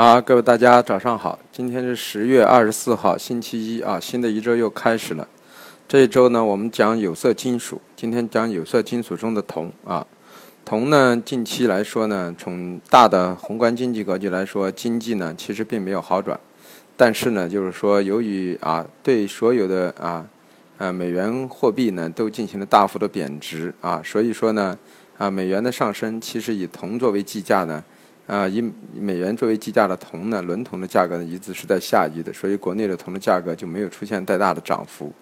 啊，各位大家早上好，今天是十月二十四号，星期一啊，新的一周又开始了。这一周呢，我们讲有色金属，今天讲有色金属中的铜啊。铜呢，近期来说呢，从大的宏观经济格局来说，经济呢其实并没有好转。但是呢，就是说，由于啊，对所有的啊，呃，美元货币呢都进行了大幅的贬值啊，所以说呢，啊，美元的上升其实以铜作为计价呢，啊，以美元作为计价的铜呢，伦铜的价格呢一直是在下移的，所以国内的铜的价格就没有出现太大的涨幅，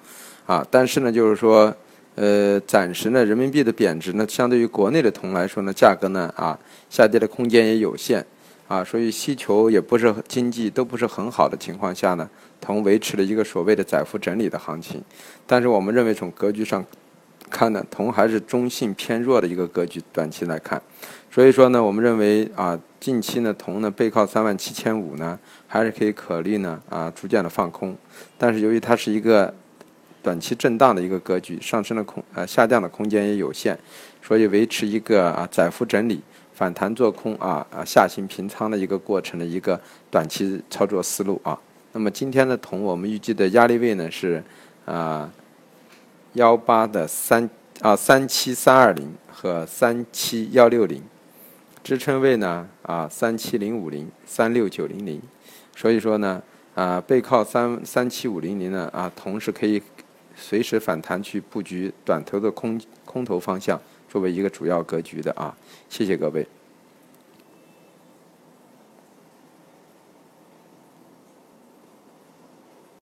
啊，但是呢，就是说，呃，暂时呢，人民币的贬值呢，相对于国内的铜来说呢，价格呢，啊，下跌的空间也有限。啊，所以需求也不是经济都不是很好的情况下呢，铜维持了一个所谓的窄幅整理的行情。但是我们认为从格局上看呢，铜还是中性偏弱的一个格局，短期来看。所以说呢，我们认为啊，近期呢，铜呢背靠三万七千五呢，还是可以考虑呢啊，逐渐的放空。但是由于它是一个短期震荡的一个格局，上升的空呃下降的空间也有限，所以维持一个啊窄幅整理。反弹做空啊啊下行平仓的一个过程的一个短期操作思路啊。那么今天的铜，我们预计的压力位呢是啊幺八的三啊三七三二零和三七幺六零，支撑位呢啊三七零五零三六九零零。所以说呢啊背靠三三七五零零呢啊同时可以随时反弹去布局短头的空空头方向。作为一个主要格局的啊，谢谢各位。